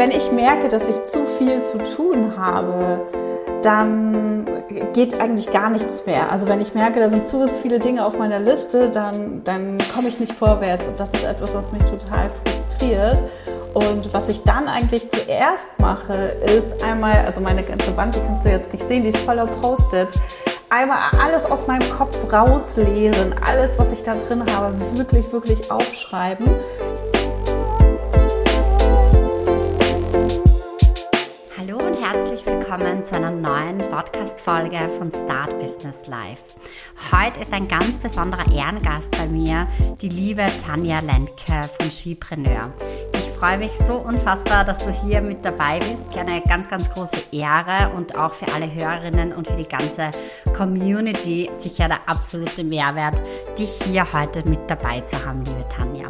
wenn ich merke, dass ich zu viel zu tun habe, dann geht eigentlich gar nichts mehr. Also wenn ich merke, da sind zu viele Dinge auf meiner Liste, dann, dann komme ich nicht vorwärts. Und das ist etwas, was mich total frustriert. Und was ich dann eigentlich zuerst mache, ist einmal, also meine ganze Wand, die kannst du jetzt nicht sehen, die ist voller Post-its. Einmal alles aus meinem Kopf rausleeren, alles, was ich da drin habe, wirklich, wirklich aufschreiben willkommen zu einer neuen Podcast-Folge von Start Business Life. Heute ist ein ganz besonderer Ehrengast bei mir, die liebe Tanja Lendke von Skipreneur. Ich freue mich so unfassbar, dass du hier mit dabei bist. Eine ganz, ganz große Ehre und auch für alle Hörerinnen und für die ganze Community sicher der absolute Mehrwert, dich hier heute mit dabei zu haben, liebe Tanja.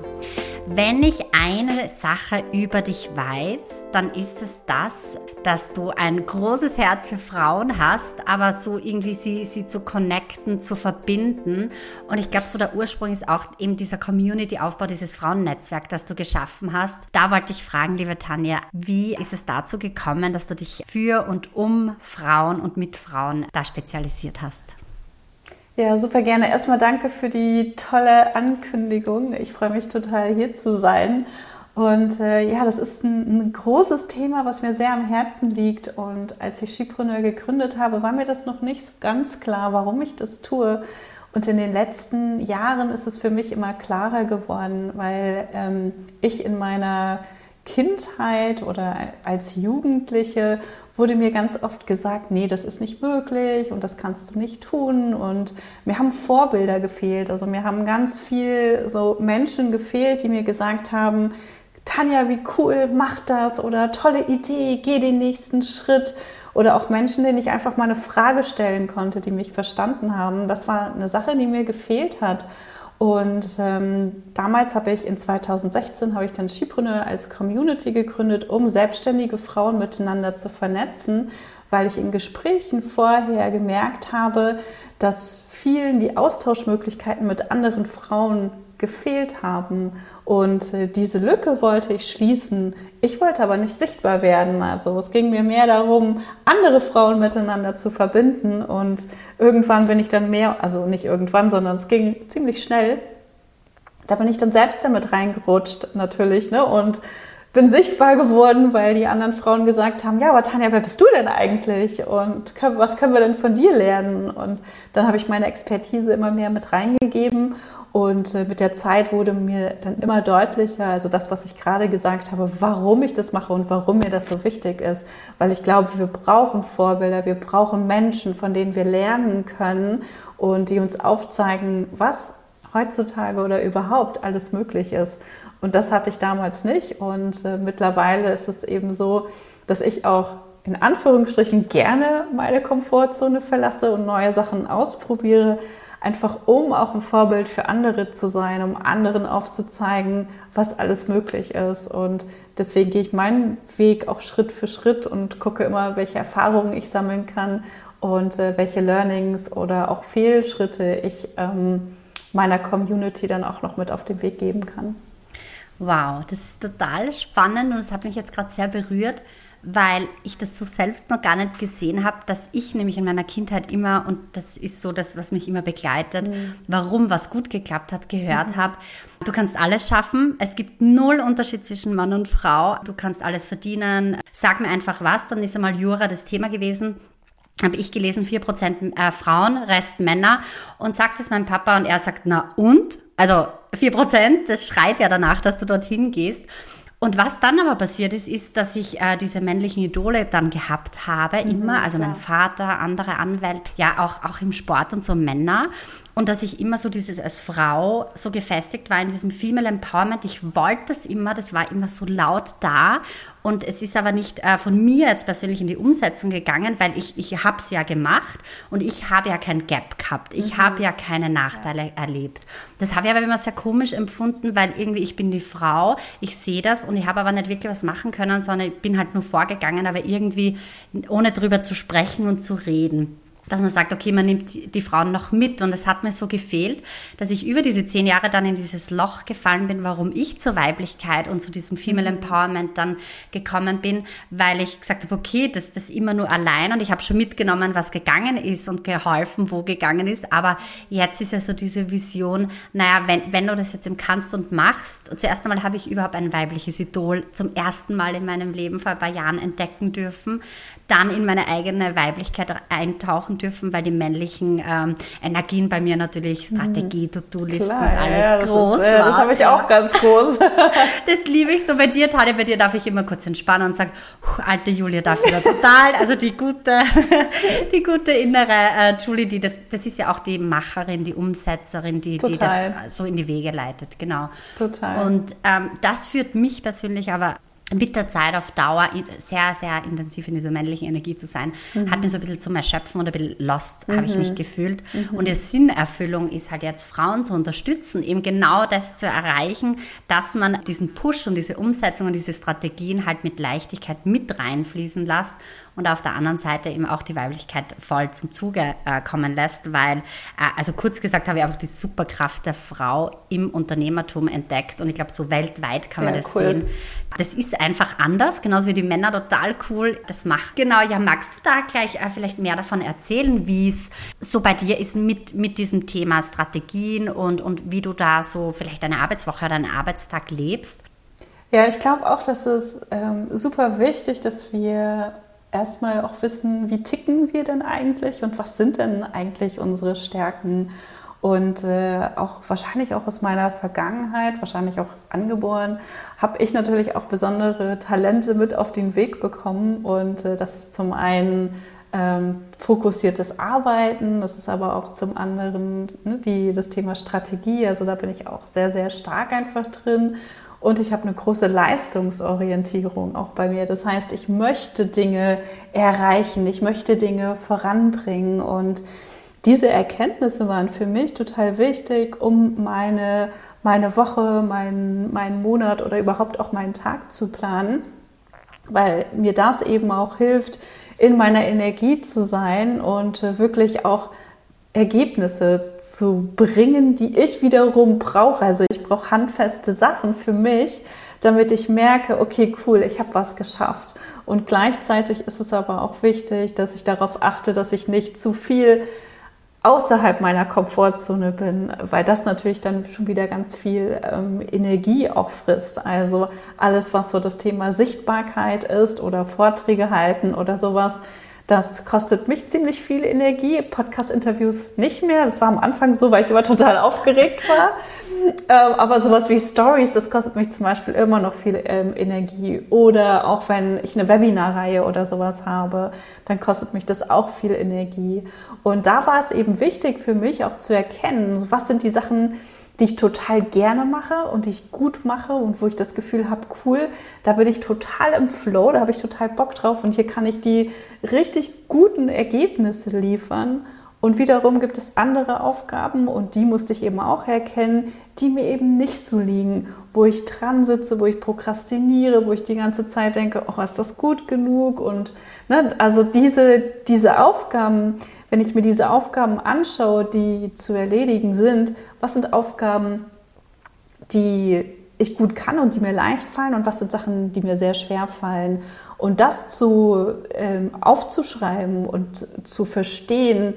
Wenn ich eine Sache über dich weiß, dann ist es das, dass du ein großes Herz für Frauen hast, aber so irgendwie sie, sie zu connecten, zu verbinden. Und ich glaube, so der Ursprung ist auch eben dieser Community-Aufbau, dieses Frauennetzwerk, das du geschaffen hast. Da wollte ich fragen, liebe Tanja, wie ist es dazu gekommen, dass du dich für und um Frauen und mit Frauen da spezialisiert hast? Ja, super gerne. Erstmal danke für die tolle Ankündigung. Ich freue mich total hier zu sein. Und äh, ja, das ist ein, ein, großes Thema, was mir sehr am Herzen liegt. Und als ich Skipreneur gegründet habe, war mir das noch nicht so ganz klar, warum ich das tue. Und in den letzten Jahren ist es für mich immer klarer geworden, weil ähm, ich in meiner Kindheit oder als Jugendliche wurde mir ganz oft gesagt, nee, das ist nicht möglich und das kannst du nicht tun. Und mir haben Vorbilder gefehlt. Also mir haben ganz viel so Menschen gefehlt, die mir gesagt haben, Tanja, wie cool, mach das oder tolle Idee, geh den nächsten Schritt. Oder auch Menschen, denen ich einfach mal eine Frage stellen konnte, die mich verstanden haben. Das war eine Sache, die mir gefehlt hat. Und ähm, damals habe ich in 2016 habe ich dann Skipreneur als Community gegründet, um selbstständige Frauen miteinander zu vernetzen, weil ich in Gesprächen vorher gemerkt habe, dass vielen die Austauschmöglichkeiten mit anderen Frauen gefehlt haben. Und äh, diese Lücke wollte ich schließen. Ich wollte aber nicht sichtbar werden. Also es ging mir mehr darum, andere Frauen miteinander zu verbinden. Und irgendwann bin ich dann mehr, also nicht irgendwann, sondern es ging ziemlich schnell. Da bin ich dann selbst damit reingerutscht, natürlich. Ne? Und bin sichtbar geworden, weil die anderen Frauen gesagt haben, ja, aber Tanja, wer bist du denn eigentlich? Und was können wir denn von dir lernen? Und dann habe ich meine Expertise immer mehr mit reingegeben und äh, mit der Zeit wurde mir dann immer deutlicher, also das, was ich gerade gesagt habe, warum ich das mache und warum mir das so wichtig ist. Weil ich glaube, wir brauchen Vorbilder, wir brauchen Menschen, von denen wir lernen können und die uns aufzeigen, was heutzutage oder überhaupt alles möglich ist. Und das hatte ich damals nicht. Und äh, mittlerweile ist es eben so, dass ich auch in Anführungsstrichen gerne meine Komfortzone verlasse und neue Sachen ausprobiere, einfach um auch ein Vorbild für andere zu sein, um anderen aufzuzeigen, was alles möglich ist. Und deswegen gehe ich meinen Weg auch Schritt für Schritt und gucke immer, welche Erfahrungen ich sammeln kann und äh, welche Learnings oder auch Fehlschritte ich ähm, meiner Community dann auch noch mit auf den Weg geben kann. Wow, das ist total spannend und es hat mich jetzt gerade sehr berührt, weil ich das so selbst noch gar nicht gesehen habe, dass ich nämlich in meiner Kindheit immer, und das ist so das, was mich immer begleitet, mhm. warum was gut geklappt hat, gehört mhm. habe. Du kannst alles schaffen. Es gibt null Unterschied zwischen Mann und Frau. Du kannst alles verdienen. Sag mir einfach was, dann ist einmal Jura das Thema gewesen habe ich gelesen, 4% äh, Frauen, Rest Männer. Und sagt es meinem Papa und er sagt, na und? Also 4%, das schreit ja danach, dass du dorthin gehst. Und was dann aber passiert ist, ist, dass ich äh, diese männlichen Idole dann gehabt habe, mhm, immer, also mein Vater, andere Anwälte, ja auch, auch im Sport und so Männer. Und dass ich immer so dieses als Frau so gefestigt war in diesem Female Empowerment. Ich wollte das immer, das war immer so laut da. Und es ist aber nicht äh, von mir jetzt persönlich in die Umsetzung gegangen, weil ich, ich habe es ja gemacht und ich habe ja kein Gap gehabt. Ich mhm. habe ja keine Nachteile ja. erlebt. Das habe ich aber immer sehr komisch empfunden, weil irgendwie ich bin die Frau, ich sehe das und ich habe aber nicht wirklich was machen können, sondern ich bin halt nur vorgegangen, aber irgendwie ohne drüber zu sprechen und zu reden. Dass man sagt, okay, man nimmt die Frauen noch mit. Und es hat mir so gefehlt, dass ich über diese zehn Jahre dann in dieses Loch gefallen bin, warum ich zur Weiblichkeit und zu diesem Female mhm. Empowerment dann gekommen bin, weil ich gesagt habe, okay, das, das immer nur allein und ich habe schon mitgenommen, was gegangen ist und geholfen, wo gegangen ist. Aber jetzt ist ja so diese Vision, naja, wenn, wenn du das jetzt eben kannst und machst, zuerst einmal habe ich überhaupt ein weibliches Idol zum ersten Mal in meinem Leben vor ein paar Jahren entdecken dürfen, dann in meine eigene Weiblichkeit eintauchen dürfen, weil die männlichen ähm, Energien bei mir natürlich mhm. Strategie, To-Do-Listen und alles ja, groß ist, äh, Das habe ich auch ganz groß. das liebe ich so bei dir, Tanja. Bei dir darf ich immer kurz entspannen und sagen, alte Julia darf wieder total. Also die gute, die gute innere äh, Julie, die das, das ist ja auch die Macherin, die Umsetzerin, die, die das so in die Wege leitet. Genau. Total. Und ähm, das führt mich persönlich aber mit der Zeit auf Dauer sehr, sehr intensiv in dieser männlichen Energie zu sein, mhm. hat mich so ein bisschen zum Erschöpfen oder ein bisschen lost, mhm. habe ich mich gefühlt. Mhm. Und die Sinnerfüllung ist halt jetzt, Frauen zu unterstützen, eben genau das zu erreichen, dass man diesen Push und diese Umsetzung und diese Strategien halt mit Leichtigkeit mit reinfließen lässt und auf der anderen Seite eben auch die Weiblichkeit voll zum Zuge äh, kommen lässt, weil, äh, also kurz gesagt, habe ich einfach die Superkraft der Frau im Unternehmertum entdeckt und ich glaube, so weltweit kann man ja, das cool. sehen. Das ist einfach anders, genauso wie die Männer total cool das macht. Genau, ja, magst du da gleich äh, vielleicht mehr davon erzählen, wie es so bei dir ist mit, mit diesem Thema Strategien und, und wie du da so vielleicht deine Arbeitswoche, deinen Arbeitstag lebst? Ja, ich glaube auch, dass es ähm, super wichtig, dass wir erstmal auch wissen, wie ticken wir denn eigentlich und was sind denn eigentlich unsere Stärken. Und äh, auch wahrscheinlich auch aus meiner Vergangenheit, wahrscheinlich auch angeboren, habe ich natürlich auch besondere Talente mit auf den Weg bekommen. Und äh, das ist zum einen ähm, fokussiertes Arbeiten, das ist aber auch zum anderen ne, die, das Thema Strategie. Also da bin ich auch sehr, sehr stark einfach drin. Und ich habe eine große Leistungsorientierung auch bei mir. Das heißt, ich möchte Dinge erreichen, ich möchte Dinge voranbringen. Und diese Erkenntnisse waren für mich total wichtig, um meine, meine Woche, meinen, meinen Monat oder überhaupt auch meinen Tag zu planen, weil mir das eben auch hilft, in meiner Energie zu sein und wirklich auch Ergebnisse zu bringen, die ich wiederum brauche. Also ich brauche handfeste Sachen für mich, damit ich merke, okay, cool, ich habe was geschafft. Und gleichzeitig ist es aber auch wichtig, dass ich darauf achte, dass ich nicht zu viel außerhalb meiner Komfortzone bin, weil das natürlich dann schon wieder ganz viel ähm, Energie auch frisst. Also alles, was so das Thema Sichtbarkeit ist oder Vorträge halten oder sowas, das kostet mich ziemlich viel Energie. Podcast-Interviews nicht mehr. Das war am Anfang so, weil ich immer total aufgeregt war. Ähm, aber sowas wie Stories, das kostet mich zum Beispiel immer noch viel ähm, Energie. Oder auch wenn ich eine Webinarreihe oder sowas habe, dann kostet mich das auch viel Energie. Und da war es eben wichtig für mich auch zu erkennen, was sind die Sachen, die ich total gerne mache und die ich gut mache und wo ich das Gefühl habe, cool, da bin ich total im Flow, da habe ich total Bock drauf und hier kann ich die richtig guten Ergebnisse liefern. Und wiederum gibt es andere Aufgaben und die musste ich eben auch erkennen, die mir eben nicht so liegen, wo ich dran sitze, wo ich prokrastiniere, wo ich die ganze Zeit denke, oh, ist das gut genug? Und ne, also diese, diese Aufgaben, wenn ich mir diese Aufgaben anschaue, die zu erledigen sind, was sind Aufgaben, die ich gut kann und die mir leicht fallen und was sind Sachen, die mir sehr schwer fallen. Und das zu ähm, aufzuschreiben und zu verstehen,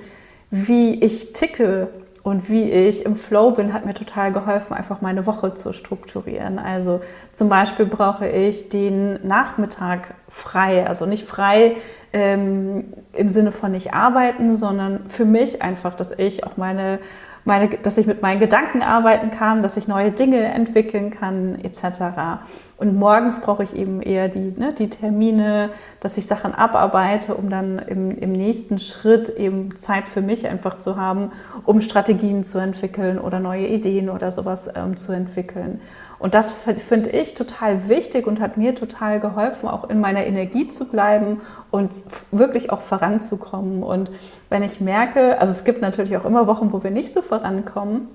wie ich ticke und wie ich im Flow bin, hat mir total geholfen, einfach meine Woche zu strukturieren. Also zum Beispiel brauche ich den Nachmittag frei, also nicht frei ähm, im Sinne von nicht arbeiten, sondern für mich einfach, dass ich auch meine meine, dass ich mit meinen Gedanken arbeiten kann, dass ich neue Dinge entwickeln kann, etc. Und morgens brauche ich eben eher die, ne, die Termine, dass ich Sachen abarbeite, um dann im, im nächsten Schritt eben Zeit für mich einfach zu haben, um Strategien zu entwickeln oder neue Ideen oder sowas ähm, zu entwickeln. Und das finde ich total wichtig und hat mir total geholfen, auch in meiner Energie zu bleiben und wirklich auch voranzukommen. Und wenn ich merke, also es gibt natürlich auch immer Wochen, wo wir nicht so vorankommen.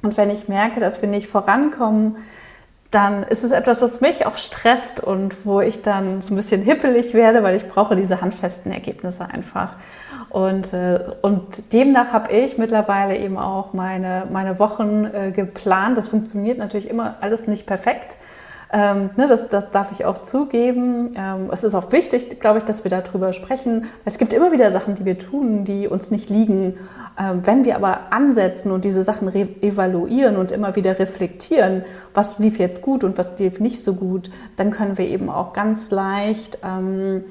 Und wenn ich merke, dass wir nicht vorankommen, dann ist es etwas, was mich auch stresst und wo ich dann so ein bisschen hippelig werde, weil ich brauche diese handfesten Ergebnisse einfach. Und, äh, und demnach habe ich mittlerweile eben auch meine, meine Wochen äh, geplant. Das funktioniert natürlich immer alles nicht perfekt. Ähm, ne, das, das darf ich auch zugeben. Ähm, es ist auch wichtig, glaube ich, dass wir darüber sprechen. Es gibt immer wieder Sachen, die wir tun, die uns nicht liegen. Ähm, wenn wir aber ansetzen und diese Sachen evaluieren und immer wieder reflektieren, was lief jetzt gut und was lief nicht so gut, dann können wir eben auch ganz leicht ähm,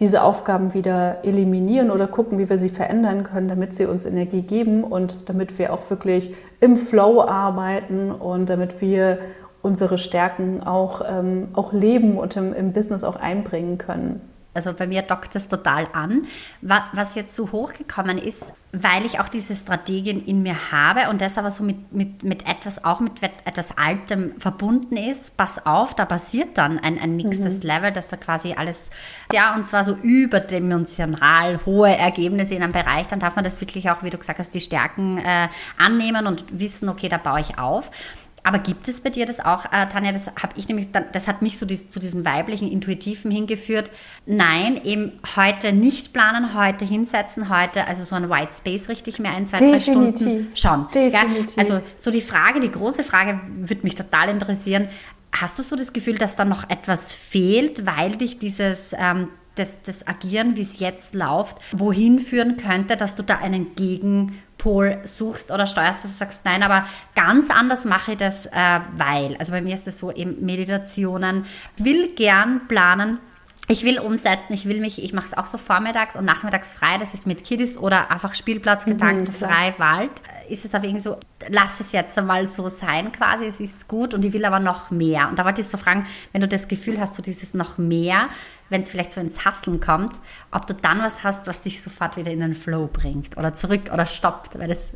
diese Aufgaben wieder eliminieren oder gucken, wie wir sie verändern können, damit sie uns Energie geben und damit wir auch wirklich im Flow arbeiten und damit wir unsere Stärken auch, ähm, auch leben und im, im Business auch einbringen können. Also bei mir dockt das total an. Was jetzt so hochgekommen ist, weil ich auch diese Strategien in mir habe und das aber so mit, mit, mit etwas, auch mit etwas Altem verbunden ist, pass auf, da passiert dann ein, ein nächstes mhm. Level, dass da quasi alles, ja, und zwar so überdimensional hohe Ergebnisse in einem Bereich, dann darf man das wirklich auch, wie du gesagt hast, die Stärken äh, annehmen und wissen, okay, da baue ich auf. Aber gibt es bei dir das auch, äh, Tanja? Das habe ich nämlich, das hat mich so dies, zu diesem weiblichen, intuitiven hingeführt. Nein, eben heute nicht planen, heute hinsetzen, heute also so ein White Space richtig mehr ein, zwei, Definitiv. drei Stunden schauen. Definitiv. Also so die Frage, die große Frage, würde mich total interessieren. Hast du so das Gefühl, dass da noch etwas fehlt, weil dich dieses ähm, das, das Agieren, wie es jetzt läuft, wohin führen könnte, dass du da einen Gegen Pol suchst oder steuerst, dass du sagst, nein, aber ganz anders mache ich das, äh, weil. Also bei mir ist es so eben Meditationen, will gern planen, ich will umsetzen, ich will mich, ich mache es auch so vormittags und nachmittags frei, das ist mit Kiddies oder einfach Spielplatz, Gedanken, mhm, frei, Wald. Ist es auf irgendwie so, lass es jetzt einmal so sein quasi, es ist gut und ich will aber noch mehr. Und da wollte ich so fragen, wenn du das Gefühl hast, so dieses noch mehr, wenn es vielleicht so ins Hasseln kommt, ob du dann was hast, was dich sofort wieder in den Flow bringt oder zurück oder stoppt, weil das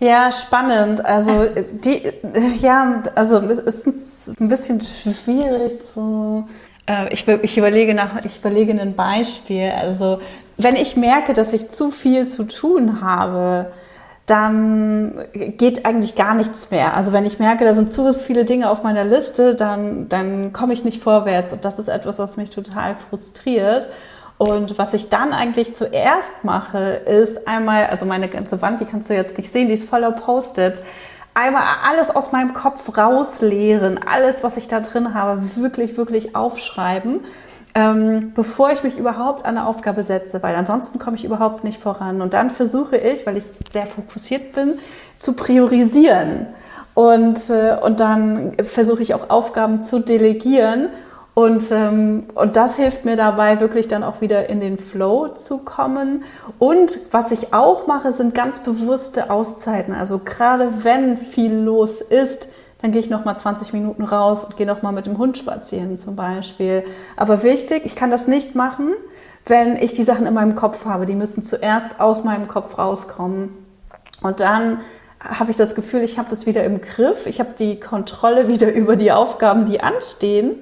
ja, spannend. Also die, ja, also es ist ein bisschen schwierig zu. Äh, ich, ich überlege nach, ich überlege ein Beispiel. Also wenn ich merke, dass ich zu viel zu tun habe, dann geht eigentlich gar nichts mehr. Also wenn ich merke, da sind zu viele Dinge auf meiner Liste, dann, dann komme ich nicht vorwärts. Und das ist etwas, was mich total frustriert. Und was ich dann eigentlich zuerst mache, ist einmal, also meine ganze Wand, die kannst du jetzt nicht sehen, die ist voller Post-it. Einmal alles aus meinem Kopf rausleeren, alles, was ich da drin habe, wirklich, wirklich aufschreiben ähm, bevor ich mich überhaupt an eine Aufgabe setze, weil ansonsten komme ich überhaupt nicht voran. Und dann versuche ich, weil ich sehr fokussiert bin, zu priorisieren. Und, äh, und dann versuche ich auch Aufgaben zu delegieren. Und, ähm, und das hilft mir dabei, wirklich dann auch wieder in den Flow zu kommen. Und was ich auch mache, sind ganz bewusste Auszeiten. Also gerade wenn viel los ist, dann gehe ich noch mal 20 Minuten raus und gehe noch mal mit dem Hund spazieren zum Beispiel. Aber wichtig, ich kann das nicht machen, wenn ich die Sachen in meinem Kopf habe. Die müssen zuerst aus meinem Kopf rauskommen. Und dann habe ich das Gefühl, ich habe das wieder im Griff. Ich habe die Kontrolle wieder über die Aufgaben, die anstehen.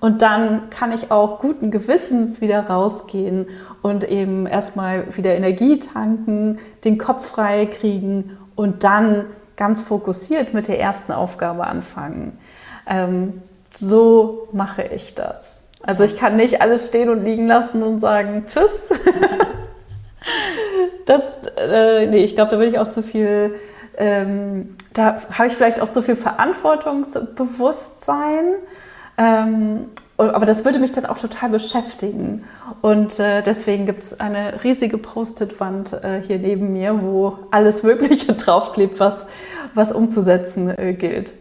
Und dann kann ich auch guten Gewissens wieder rausgehen und eben erstmal wieder Energie tanken, den Kopf frei kriegen und dann ganz fokussiert mit der ersten Aufgabe anfangen. Ähm, so mache ich das. Also ich kann nicht alles stehen und liegen lassen und sagen Tschüss. das, äh, nee, ich glaube, da will ich auch zu viel, ähm, da habe ich vielleicht auch zu viel Verantwortungsbewusstsein. Ähm, aber das würde mich dann auch total beschäftigen. Und äh, deswegen gibt es eine riesige Post-it-Wand äh, hier neben mir, wo alles Mögliche draufklebt, was, was umzusetzen äh, gilt.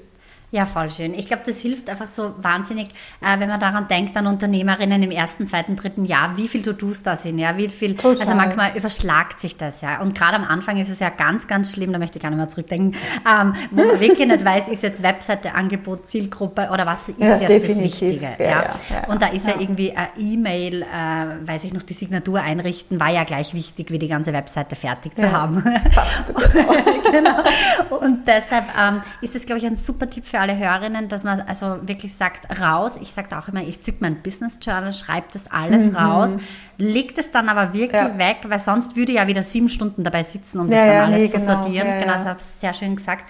Ja, voll schön. Ich glaube, das hilft einfach so wahnsinnig, äh, wenn man daran denkt, an Unternehmerinnen im ersten, zweiten, dritten Jahr, wie viel To-Dos da sind, ja, wie viel, Total. also manchmal überschlagt sich das, ja. Und gerade am Anfang ist es ja ganz, ganz schlimm, da möchte ich gar nicht mehr zurückdenken, ähm, wo man wirklich nicht weiß, ist jetzt Webseite, Angebot, Zielgruppe oder was ist ja, jetzt das Wichtige, ja. ja, ja Und da ist ja, irgendwie ein E-Mail, äh, weiß ich noch, die Signatur einrichten, war ja gleich wichtig, wie die ganze Webseite fertig zu haben. Fast, genau. genau. Und deshalb ähm, ist das, glaube ich, ein super Tipp für für alle Hörerinnen, dass man also wirklich sagt, raus. Ich sage auch immer, ich zücke mein Business Journal, schreibe das alles mhm. raus, legt es dann aber wirklich ja. weg, weil sonst würde ich ja wieder sieben Stunden dabei sitzen, um ja, das dann ja, alles nee, zu genau. sortieren. Genau, das habe ich sehr schön gesagt.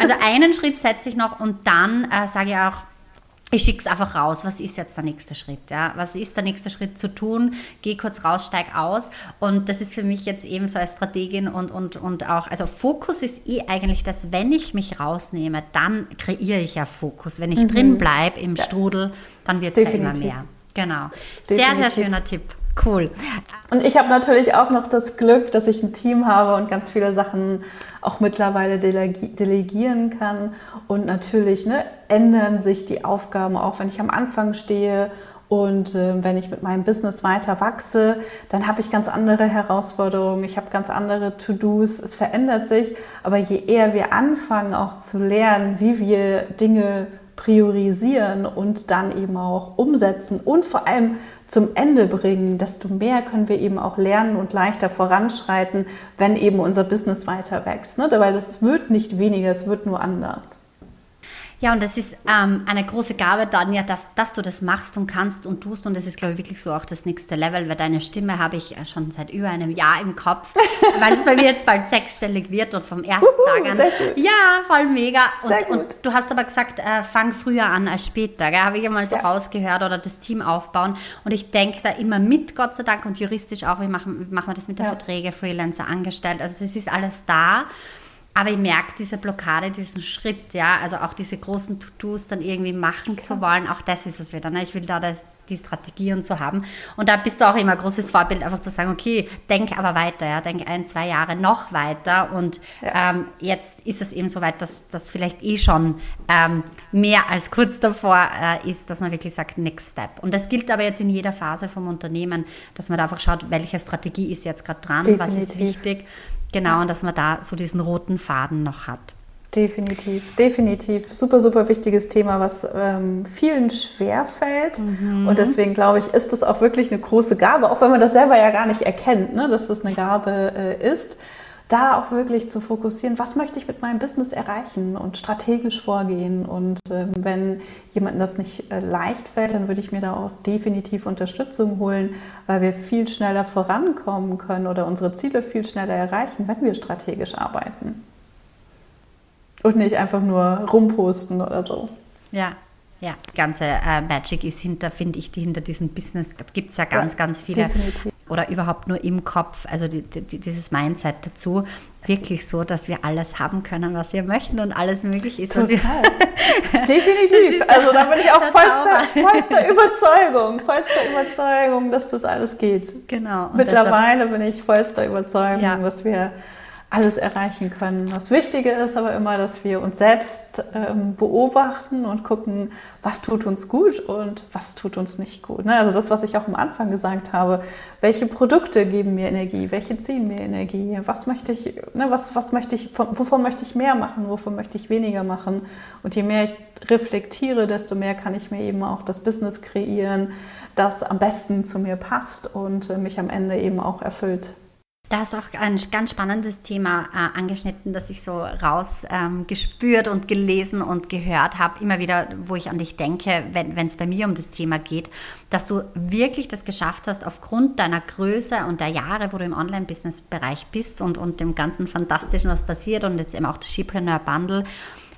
Also einen Schritt setze ich noch und dann äh, sage ich auch, ich schicke es einfach raus. Was ist jetzt der nächste Schritt? Ja? Was ist der nächste Schritt zu tun? Geh kurz raus, steig aus. Und das ist für mich jetzt eben so als Strategin und, und, und auch, also Fokus ist eh eigentlich das, wenn ich mich rausnehme, dann kreiere ich ja Fokus. Wenn ich mhm. drin bleibe im. Strudel, dann wird es ja immer mehr. Genau. Definitiv. Sehr, sehr schöner Tipp. Cool. Und ich habe natürlich auch noch das Glück, dass ich ein Team habe und ganz viele Sachen auch mittlerweile delegieren kann. Und natürlich ne, ändern sich die Aufgaben auch, wenn ich am Anfang stehe und äh, wenn ich mit meinem Business weiter wachse, dann habe ich ganz andere Herausforderungen, ich habe ganz andere To-Dos, es verändert sich. Aber je eher wir anfangen auch zu lernen, wie wir Dinge priorisieren und dann eben auch umsetzen und vor allem zum Ende bringen, desto mehr können wir eben auch lernen und leichter voranschreiten, wenn eben unser Business weiter wächst. Ne? Weil das wird nicht weniger, es wird nur anders. Ja, und das ist ähm, eine große Gabe, Danja, dass, dass du das machst und kannst und tust. Und das ist, glaube ich, wirklich so auch das nächste Level, weil deine Stimme habe ich äh, schon seit über einem Jahr im Kopf, weil es bei mir jetzt bald sechsstellig wird und vom ersten Uhu, Tag an. Ja, voll mega. Und, und, du hast aber gesagt, äh, fang früher an als später. Habe ich einmal so ja. rausgehört oder das Team aufbauen. Und ich denke da immer mit, Gott sei Dank, und juristisch auch. Wie machen, wie machen wir das mit der ja. Verträge, Freelancer angestellt? Also das ist alles da. Aber ich merke diese Blockade, diesen Schritt, ja, also auch diese großen To-Dos dann irgendwie machen zu wollen, auch das ist es wieder. Ne? Ich will da das, die Strategie und so haben. Und da bist du auch immer ein großes Vorbild, einfach zu sagen, okay, denk aber weiter, ja, denk ein, zwei Jahre noch weiter. Und ja. ähm, jetzt ist es eben so weit, dass das vielleicht eh schon ähm, mehr als kurz davor äh, ist, dass man wirklich sagt, next step. Und das gilt aber jetzt in jeder Phase vom Unternehmen, dass man da einfach schaut, welche Strategie ist jetzt gerade dran, Definitiv. was ist wichtig. Genau, und dass man da so diesen roten Faden noch hat. Definitiv, definitiv. Super, super wichtiges Thema, was ähm, vielen schwerfällt. Mhm. Und deswegen glaube ich, ist das auch wirklich eine große Gabe, auch wenn man das selber ja gar nicht erkennt, ne, dass das eine Gabe äh, ist da auch wirklich zu fokussieren, was möchte ich mit meinem Business erreichen und strategisch vorgehen. Und äh, wenn jemandem das nicht äh, leicht fällt, dann würde ich mir da auch definitiv Unterstützung holen, weil wir viel schneller vorankommen können oder unsere Ziele viel schneller erreichen, wenn wir strategisch arbeiten. Und nicht einfach nur rumposten oder so. Ja, ja, die ganze äh, Magic ist hinter, finde ich, die hinter diesem Business, da gibt es ja ganz, ja, ganz viele definitiv oder überhaupt nur im Kopf, also die, die, dieses Mindset dazu, wirklich so, dass wir alles haben können, was wir möchten und alles möglich ist. Total. Definitiv. Also da bin ich auch vollster, vollster Überzeugung, vollster Überzeugung, dass das alles geht. Genau. Mittlerweile deshalb, bin ich vollster Überzeugung, ja. dass wir alles erreichen können. Das Wichtige ist aber immer, dass wir uns selbst ähm, beobachten und gucken, was tut uns gut und was tut uns nicht gut. Ne? Also das, was ich auch am Anfang gesagt habe, welche Produkte geben mir Energie, welche ziehen mir Energie, was möchte ich, ne, was, was möchte ich, wovon möchte ich mehr machen, wovon möchte ich weniger machen. Und je mehr ich reflektiere, desto mehr kann ich mir eben auch das Business kreieren, das am besten zu mir passt und äh, mich am Ende eben auch erfüllt. Da hast du auch ein ganz spannendes Thema äh, angeschnitten, das ich so rausgespürt ähm, und gelesen und gehört habe, immer wieder, wo ich an dich denke, wenn es bei mir um das Thema geht, dass du wirklich das geschafft hast, aufgrund deiner Größe und der Jahre, wo du im Online-Business-Bereich bist und, und dem ganzen Fantastischen, was passiert und jetzt eben auch das Shipreneur Bundle,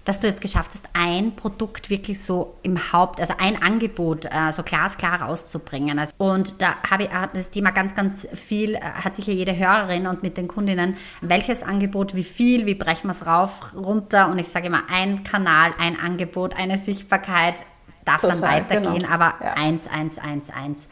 dass du es geschafft hast, ein Produkt wirklich so im Haupt, also ein Angebot äh, so glasklar rauszubringen. Also, und da habe ich das Thema ganz, ganz viel, äh, hat sicher jede Hörerin und mit den Kundinnen, welches Angebot, wie viel, wie brechen wir es rauf, runter und ich sage immer, ein Kanal, ein Angebot, eine Sichtbarkeit, darf Total, dann weitergehen, genau. aber ja. eins, eins, eins, eins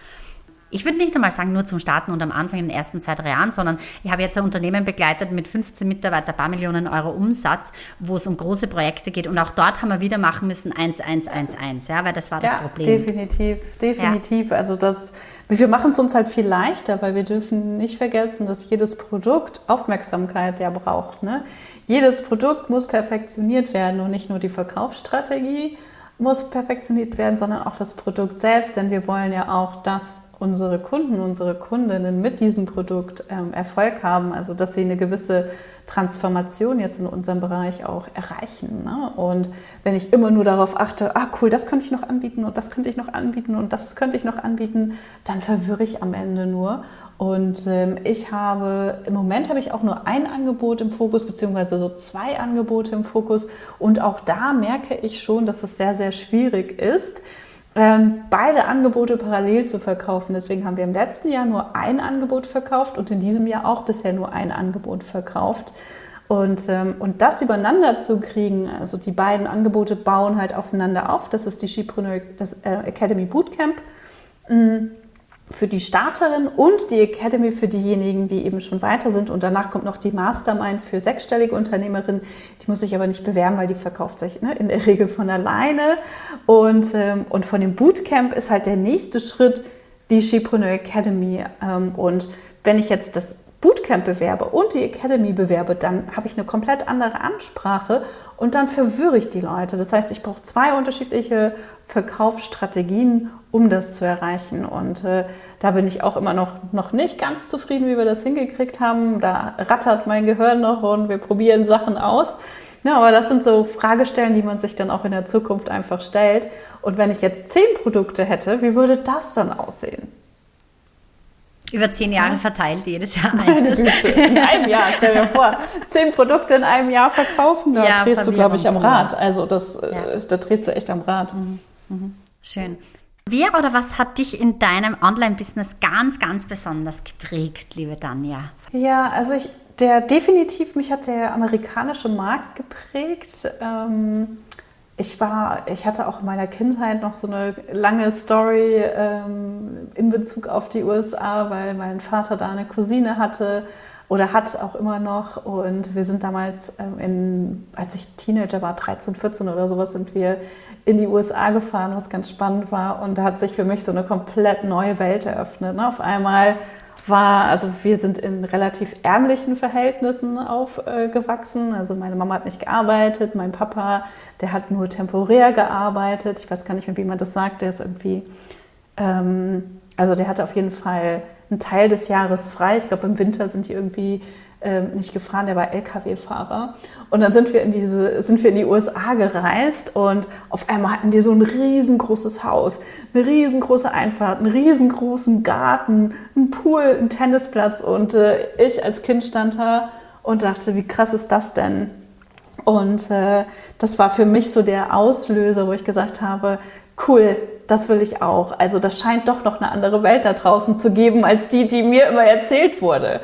ich würde nicht einmal sagen, nur zum Starten und am Anfang in den ersten zwei, drei Jahren, sondern ich habe jetzt ein Unternehmen begleitet mit 15 Mitarbeitern, ein paar Millionen Euro Umsatz, wo es um große Projekte geht. Und auch dort haben wir wieder machen müssen 1111, ja, weil das war das ja, Problem. Definitiv, definitiv. Ja. Also das, wir machen es uns halt viel leichter, weil wir dürfen nicht vergessen, dass jedes Produkt Aufmerksamkeit ja braucht. Ne? Jedes Produkt muss perfektioniert werden und nicht nur die Verkaufsstrategie muss perfektioniert werden, sondern auch das Produkt selbst, denn wir wollen ja auch das unsere Kunden, unsere Kundinnen mit diesem Produkt ähm, Erfolg haben, also dass sie eine gewisse Transformation jetzt in unserem Bereich auch erreichen. Ne? Und wenn ich immer nur darauf achte, ah cool, das könnte ich noch anbieten und das könnte ich noch anbieten und das könnte ich noch anbieten, dann verwirre ich am Ende nur. Und ähm, ich habe, im Moment habe ich auch nur ein Angebot im Fokus, beziehungsweise so zwei Angebote im Fokus. Und auch da merke ich schon, dass es sehr, sehr schwierig ist, ähm, beide Angebote parallel zu verkaufen. Deswegen haben wir im letzten Jahr nur ein Angebot verkauft und in diesem Jahr auch bisher nur ein Angebot verkauft. Und, ähm, und das übereinander zu kriegen, also die beiden Angebote bauen halt aufeinander auf. Das ist die Skipreneur das, äh, Academy Bootcamp mh, mm, für die Starterin und die Academy für diejenigen, die eben schon weiter sind. Und danach kommt noch die Mastermind für sechsstellige Unternehmerinnen. Die muss sich aber nicht bewerben, weil die verkauft sich ne, in der Regel von alleine. Und, ähm, und von dem Bootcamp ist halt der nächste Schritt die Skipreneur Academy. Ähm, und wenn ich jetzt das Bootcamp bewerbe und die Academy bewerbe, dann habe ich eine komplett andere Ansprache und dann verwirre ich die Leute. Das heißt, ich brauche zwei unterschiedliche Verkaufsstrategien, um das zu erreichen. Und äh, da bin ich auch immer noch, noch nicht ganz zufrieden, wie wir das hingekriegt haben. Da rattert mein Gehirn noch und wir probieren Sachen aus. Ja, aber das sind so Fragestellen, die man sich dann auch in der Zukunft einfach stellt. Und wenn ich jetzt zehn Produkte hätte, wie würde das dann aussehen? Über zehn Jahre verteilt jedes Jahr eines. In einem Jahr, stell dir vor, zehn Produkte in einem Jahr verkaufen, da ja, drehst du, glaube ich, am Rad. Also das, äh, ja. da drehst du echt am Rad. Mhm. Mhm. Schön. Wer oder was hat dich in deinem Online-Business ganz, ganz besonders geprägt, liebe Danja? Ja, also ich, der definitiv, mich hat der amerikanische Markt geprägt. Ähm, ich war, ich hatte auch in meiner Kindheit noch so eine lange Story ähm, in Bezug auf die USA, weil mein Vater da eine Cousine hatte oder hat auch immer noch. Und wir sind damals, ähm, in, als ich Teenager war, 13, 14 oder sowas, sind wir in die USA gefahren, was ganz spannend war. Und da hat sich für mich so eine komplett neue Welt eröffnet. Ne? Auf einmal war, also wir sind in relativ ärmlichen Verhältnissen aufgewachsen. also meine Mama hat nicht gearbeitet, mein Papa, der hat nur temporär gearbeitet. Ich weiß gar nicht mehr, wie man das sagt. Der ist irgendwie, ähm, also der hatte auf jeden Fall einen Teil des Jahres frei. Ich glaube, im Winter sind die irgendwie ähm, nicht gefahren, der war LKW-Fahrer. Und dann sind wir in diese, sind wir in die USA gereist und auf einmal hatten die so ein riesengroßes Haus, eine riesengroße Einfahrt, einen riesengroßen Garten, einen Pool, einen Tennisplatz und äh, ich als Kind stand da und dachte, wie krass ist das denn? Und äh, das war für mich so der Auslöser, wo ich gesagt habe, cool, das will ich auch. Also das scheint doch noch eine andere Welt da draußen zu geben, als die, die mir immer erzählt wurde.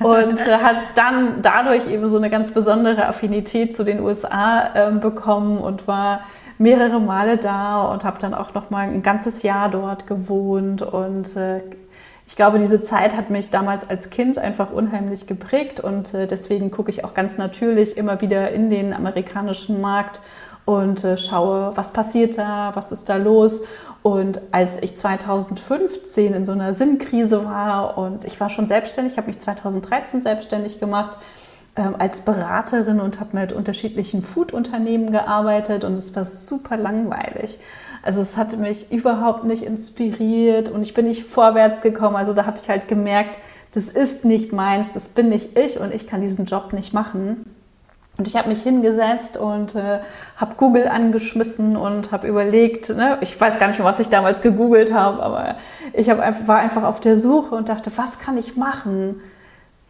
Und hat dann dadurch eben so eine ganz besondere Affinität zu den USA äh, bekommen und war mehrere Male da und habe dann auch noch mal ein ganzes Jahr dort gewohnt und äh, ich glaube, diese Zeit hat mich damals als Kind einfach unheimlich geprägt und äh, deswegen gucke ich auch ganz natürlich immer wieder in den amerikanischen Markt und äh, schaue, was passiert da, was ist da los. Und als ich 2015 in so einer Sinnkrise war und ich war schon selbstständig, habe mich 2013 selbstständig gemacht ähm, als Beraterin und habe mit unterschiedlichen Food-Unternehmen gearbeitet und es war super langweilig. Also es hat mich überhaupt nicht inspiriert und ich bin nicht vorwärts gekommen. Also da habe ich halt gemerkt, das ist nicht meins, das bin nicht ich und ich kann diesen Job nicht machen. Und ich habe mich hingesetzt und äh, habe Google angeschmissen und habe überlegt, ne, ich weiß gar nicht mehr, was ich damals gegoogelt habe, aber ich hab war einfach auf der Suche und dachte, was kann ich machen?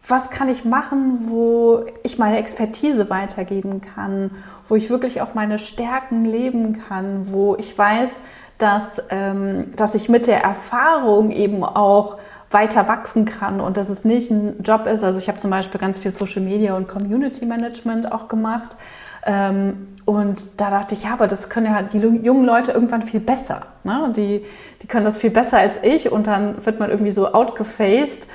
Was kann ich machen, wo ich meine Expertise weitergeben kann, wo ich wirklich auch meine Stärken leben kann, wo ich weiß, dass, ähm, dass ich mit der Erfahrung eben auch weiter wachsen kann und dass es nicht ein Job ist. Also ich habe zum Beispiel ganz viel Social Media und Community Management auch gemacht. Ähm, und da dachte ich, ja, aber das können ja die jungen Leute irgendwann viel besser. Ne? Die, die können das viel besser als ich und dann wird man irgendwie so outgefaced.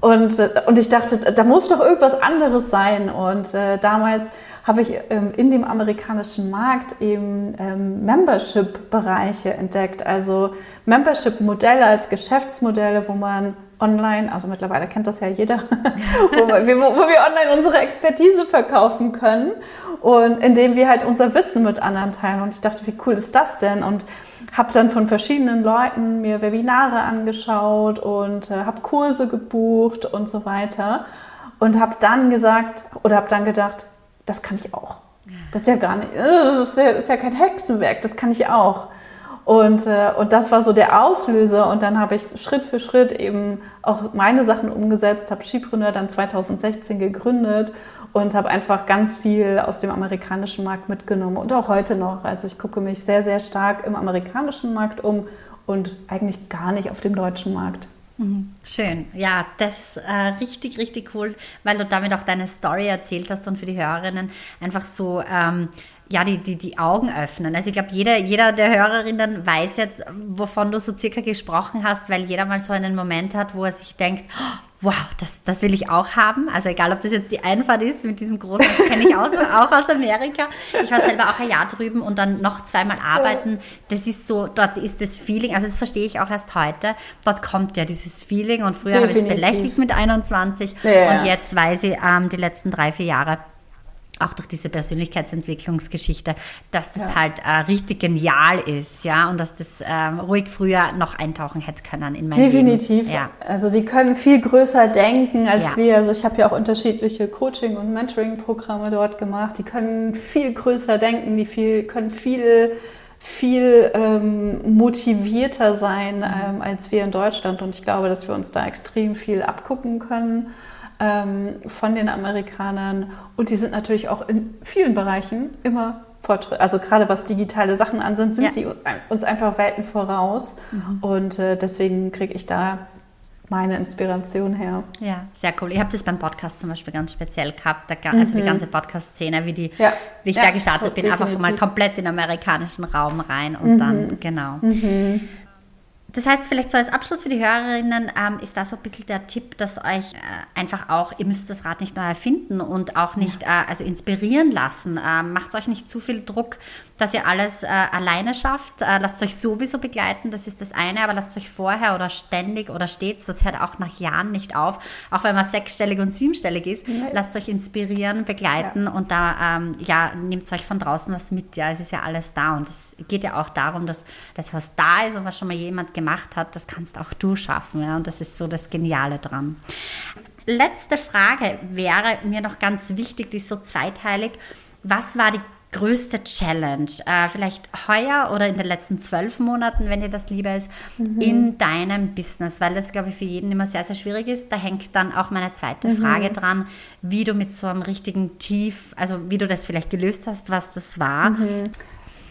Und, und ich dachte, da muss doch irgendwas anderes sein. Und äh, damals habe ich ähm, in dem amerikanischen Markt eben ähm, Membership-Bereiche entdeckt. Also Membership-Modelle als Geschäftsmodelle, wo man online, also mittlerweile kennt das ja jeder, wo, wir, wo, wir online unsere Expertise verkaufen können und indem wir halt unser Wissen mit anderen teilen. Und ich dachte, wie cool ist das denn? Und habe dann von verschiedenen Leuten mir Webinare angeschaut und äh, habe Kurse gebucht und so weiter und habe dann gesagt oder habe dann gedacht, das kann ich auch. Das ist ja gar nicht, das ist ja, das ist ja kein Hexenwerk, das kann ich auch. Und, äh, und das war so der Auslöser. Und dann habe ich Schritt für Schritt eben auch meine Sachen umgesetzt, habe Skipreneur dann 2016 gegründet und habe einfach ganz viel aus dem amerikanischen Markt mitgenommen und auch heute noch. Also ich gucke mich sehr, sehr stark im amerikanischen Markt um und eigentlich gar nicht auf dem deutschen Markt. Mhm. Schön, ja, das ist äh, richtig, richtig cool, weil du damit auch deine Story erzählt hast und für die Hörerinnen einfach so ähm, ja, die, die, die Augen öffnen. Also ich glaube, jeder, jeder der Hörerinnen weiß jetzt, wovon du so circa gesprochen hast, weil jeder mal so einen Moment hat, wo er sich denkt, oh, wow, das, das will ich auch haben. Also egal, ob das jetzt die Einfahrt ist mit diesem großen, das kenne ich aus, auch aus Amerika. Ich war selber auch ein Jahr drüben und dann noch zweimal arbeiten. Das ist so, dort ist das Feeling, also das verstehe ich auch erst heute. Dort kommt ja dieses Feeling und früher habe ich es belächelt mit 21 ja. und jetzt weiß ich ähm, die letzten drei, vier Jahre, auch durch diese Persönlichkeitsentwicklungsgeschichte, dass das ja. halt äh, richtig genial ist, ja, und dass das ähm, ruhig früher noch eintauchen hätte können in mein Definitiv. Leben. Ja. Also die können viel größer denken als ja. wir. Also ich habe ja auch unterschiedliche Coaching- und Mentoring-Programme dort gemacht. Die können viel größer denken, die viel, können viel viel ähm, motivierter sein mhm. ähm, als wir in Deutschland. Und ich glaube, dass wir uns da extrem viel abgucken können ähm, von den Amerikanern. Und die sind natürlich auch in vielen Bereichen immer Fortschritt. Also gerade was digitale Sachen an sind, sind ja. die uns einfach Welten voraus. Mhm. Und äh, deswegen kriege ich da meine Inspiration her. Ja, sehr cool. Ich habe das beim Podcast zum Beispiel ganz speziell gehabt, also mhm. die ganze Podcast-Szene, wie, die, ja. wie ich ja, da gestartet bin, definitiv. einfach mal komplett in den amerikanischen Raum rein und mhm. dann, genau. Das heißt, vielleicht so als Abschluss für die Hörerinnen ähm, ist da so ein bisschen der Tipp, dass euch äh, einfach auch, ihr müsst das Rad nicht neu erfinden und auch nicht ja. äh, also inspirieren lassen. Ähm, macht euch nicht zu viel Druck, dass ihr alles äh, alleine schafft. Äh, lasst euch sowieso begleiten, das ist das eine, aber lasst euch vorher oder ständig oder stets, das hört auch nach Jahren nicht auf, auch wenn man sechsstellig und siebenstellig ist, ja. lasst euch inspirieren, begleiten ja. und da ähm, ja, nehmt euch von draußen was mit. Ja, es ist ja alles da und es geht ja auch darum, dass das, was da ist und was schon mal jemand gemacht gemacht hat, das kannst auch du schaffen. Ja? Und das ist so das Geniale dran. Letzte Frage wäre mir noch ganz wichtig, die ist so zweiteilig. Was war die größte Challenge, äh, vielleicht heuer oder in den letzten zwölf Monaten, wenn dir das lieber ist, mhm. in deinem Business? Weil das, glaube ich, für jeden immer sehr, sehr schwierig ist. Da hängt dann auch meine zweite mhm. Frage dran, wie du mit so einem richtigen Tief, also wie du das vielleicht gelöst hast, was das war. Mhm.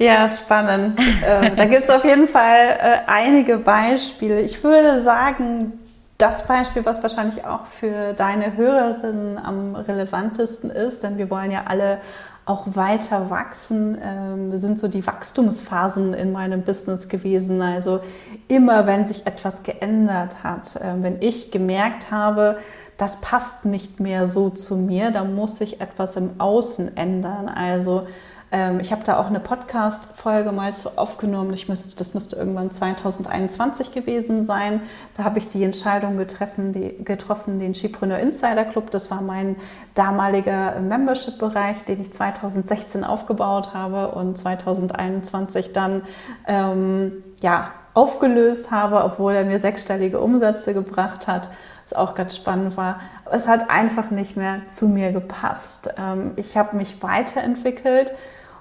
Ja, spannend. äh, da gibt es auf jeden Fall äh, einige Beispiele. Ich würde sagen, das Beispiel, was wahrscheinlich auch für deine Hörerinnen am relevantesten ist, denn wir wollen ja alle auch weiter wachsen, ähm, sind so die Wachstumsphasen in meinem Business gewesen. Also immer, wenn sich etwas geändert hat, äh, wenn ich gemerkt habe, das passt nicht mehr so zu mir, da muss sich etwas im Außen ändern. Also ähm, ich habe da auch eine Podcast-Folge mal zu aufgenommen. Müsste, das müsste irgendwann 2021 gewesen sein. Da habe ich die Entscheidung getroffen, die, getroffen den Skipreneur Insider Club. Das war mein damaliger Membership-Bereich, den ich 2016 aufgebaut habe und 2021 dann ähm, ja, aufgelöst habe, obwohl er mir sechsstellige Umsätze gebracht hat was auch ganz spannend war. Es hat einfach nicht mehr zu mir gepasst. Ähm, ich habe mich weiterentwickelt